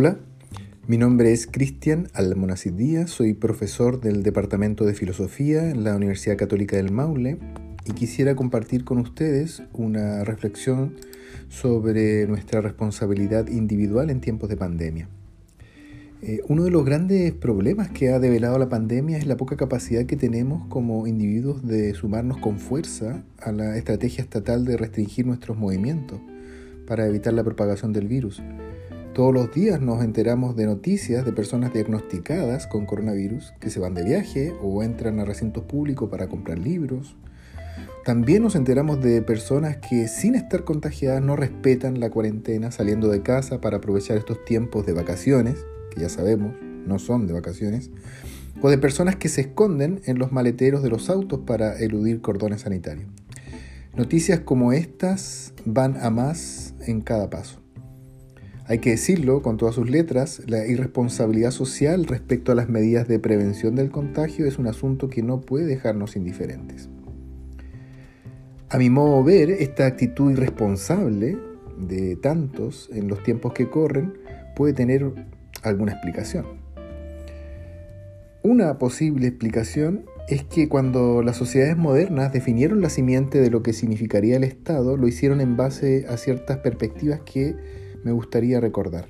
Hola, mi nombre es Cristian Almonacid Díaz, soy profesor del Departamento de Filosofía en la Universidad Católica del Maule y quisiera compartir con ustedes una reflexión sobre nuestra responsabilidad individual en tiempos de pandemia. Eh, uno de los grandes problemas que ha develado la pandemia es la poca capacidad que tenemos como individuos de sumarnos con fuerza a la estrategia estatal de restringir nuestros movimientos para evitar la propagación del virus. Todos los días nos enteramos de noticias de personas diagnosticadas con coronavirus que se van de viaje o entran a recintos públicos para comprar libros. También nos enteramos de personas que sin estar contagiadas no respetan la cuarentena saliendo de casa para aprovechar estos tiempos de vacaciones, que ya sabemos no son de vacaciones, o de personas que se esconden en los maleteros de los autos para eludir cordones sanitarios. Noticias como estas van a más en cada paso. Hay que decirlo con todas sus letras, la irresponsabilidad social respecto a las medidas de prevención del contagio es un asunto que no puede dejarnos indiferentes. A mi modo de ver, esta actitud irresponsable de tantos en los tiempos que corren puede tener alguna explicación. Una posible explicación es que cuando las sociedades modernas definieron la simiente de lo que significaría el Estado, lo hicieron en base a ciertas perspectivas que me gustaría recordar.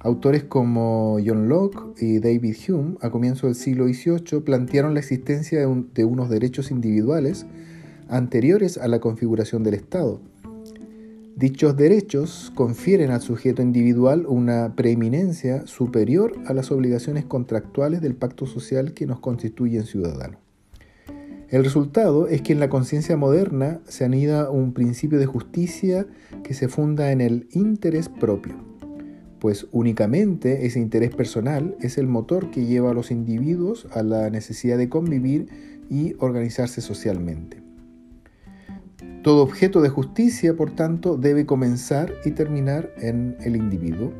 Autores como John Locke y David Hume a comienzos del siglo XVIII plantearon la existencia de, de unos derechos individuales anteriores a la configuración del Estado. Dichos derechos confieren al sujeto individual una preeminencia superior a las obligaciones contractuales del pacto social que nos constituyen ciudadanos. El resultado es que en la conciencia moderna se anida un principio de justicia que se funda en el interés propio, pues únicamente ese interés personal es el motor que lleva a los individuos a la necesidad de convivir y organizarse socialmente. Todo objeto de justicia, por tanto, debe comenzar y terminar en el individuo.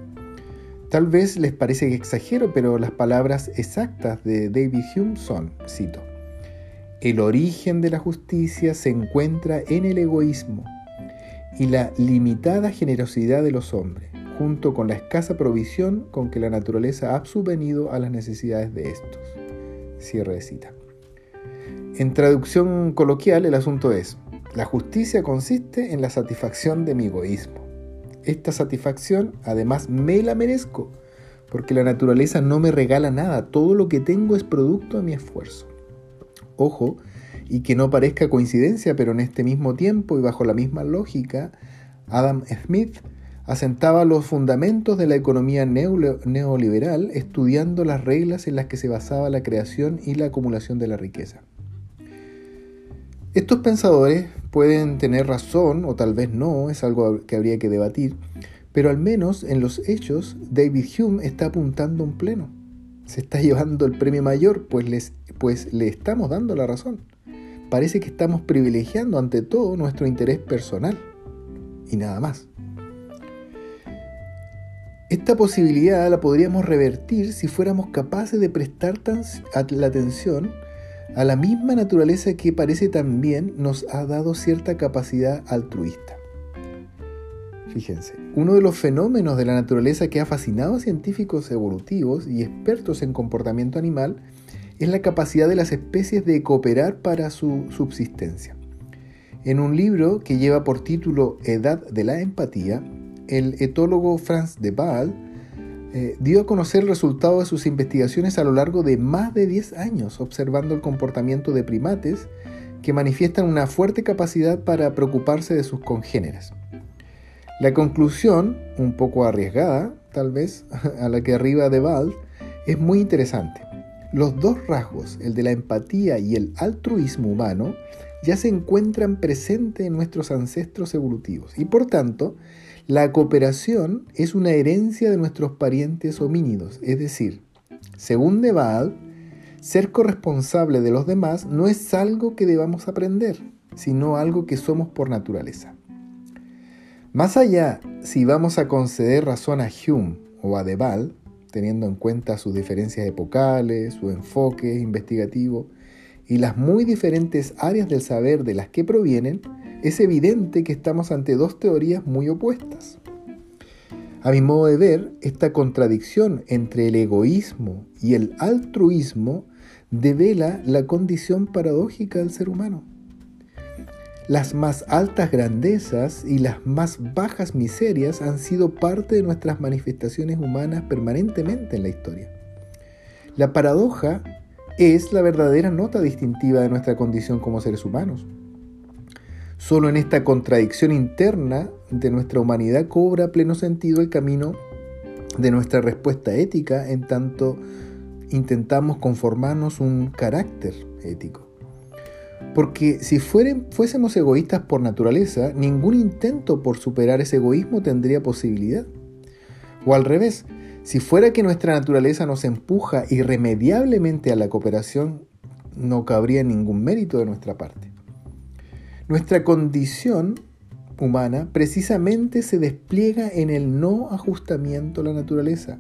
Tal vez les parece que exagero, pero las palabras exactas de David Hume son, cito, el origen de la justicia se encuentra en el egoísmo y la limitada generosidad de los hombres, junto con la escasa provisión con que la naturaleza ha subvenido a las necesidades de estos. Cierre de cita. En traducción coloquial, el asunto es, la justicia consiste en la satisfacción de mi egoísmo. Esta satisfacción además me la merezco, porque la naturaleza no me regala nada, todo lo que tengo es producto de mi esfuerzo. Ojo, y que no parezca coincidencia, pero en este mismo tiempo y bajo la misma lógica, Adam Smith asentaba los fundamentos de la economía neoliberal estudiando las reglas en las que se basaba la creación y la acumulación de la riqueza. Estos pensadores pueden tener razón o tal vez no, es algo que habría que debatir, pero al menos en los hechos David Hume está apuntando un pleno se está llevando el premio mayor, pues, les, pues le estamos dando la razón. Parece que estamos privilegiando ante todo nuestro interés personal y nada más. Esta posibilidad la podríamos revertir si fuéramos capaces de prestar la atención a la misma naturaleza que parece también nos ha dado cierta capacidad altruista. Fíjense, uno de los fenómenos de la naturaleza que ha fascinado a científicos evolutivos y expertos en comportamiento animal es la capacidad de las especies de cooperar para su subsistencia. En un libro que lleva por título Edad de la Empatía, el etólogo Franz de Waal eh, dio a conocer el resultado de sus investigaciones a lo largo de más de 10 años, observando el comportamiento de primates que manifiestan una fuerte capacidad para preocuparse de sus congéneres. La conclusión, un poco arriesgada, tal vez, a la que arriba de Val, es muy interesante. Los dos rasgos, el de la empatía y el altruismo humano, ya se encuentran presentes en nuestros ancestros evolutivos y por tanto, la cooperación es una herencia de nuestros parientes homínidos, es decir, según De Waal, ser corresponsable de los demás no es algo que debamos aprender, sino algo que somos por naturaleza. Más allá, si vamos a conceder razón a Hume o a Debal, teniendo en cuenta sus diferencias epocales, su enfoque investigativo y las muy diferentes áreas del saber de las que provienen, es evidente que estamos ante dos teorías muy opuestas. A mi modo de ver, esta contradicción entre el egoísmo y el altruismo devela la condición paradójica del ser humano. Las más altas grandezas y las más bajas miserias han sido parte de nuestras manifestaciones humanas permanentemente en la historia. La paradoja es la verdadera nota distintiva de nuestra condición como seres humanos. Solo en esta contradicción interna de nuestra humanidad cobra pleno sentido el camino de nuestra respuesta ética en tanto intentamos conformarnos un carácter ético. Porque si fuésemos egoístas por naturaleza, ningún intento por superar ese egoísmo tendría posibilidad. O al revés, si fuera que nuestra naturaleza nos empuja irremediablemente a la cooperación, no cabría ningún mérito de nuestra parte. Nuestra condición humana precisamente se despliega en el no ajustamiento a la naturaleza.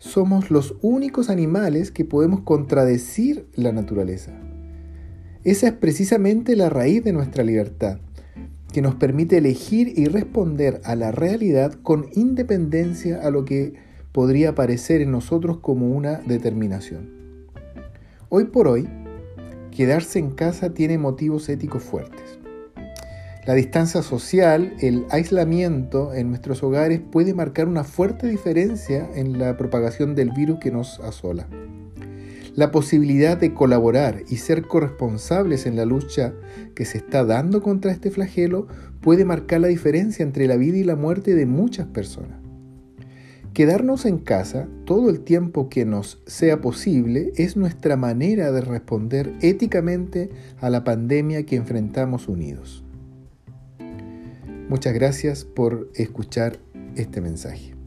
Somos los únicos animales que podemos contradecir la naturaleza. Esa es precisamente la raíz de nuestra libertad, que nos permite elegir y responder a la realidad con independencia a lo que podría parecer en nosotros como una determinación. Hoy por hoy, quedarse en casa tiene motivos éticos fuertes. La distancia social, el aislamiento en nuestros hogares puede marcar una fuerte diferencia en la propagación del virus que nos asola. La posibilidad de colaborar y ser corresponsables en la lucha que se está dando contra este flagelo puede marcar la diferencia entre la vida y la muerte de muchas personas. Quedarnos en casa todo el tiempo que nos sea posible es nuestra manera de responder éticamente a la pandemia que enfrentamos unidos. Muchas gracias por escuchar este mensaje.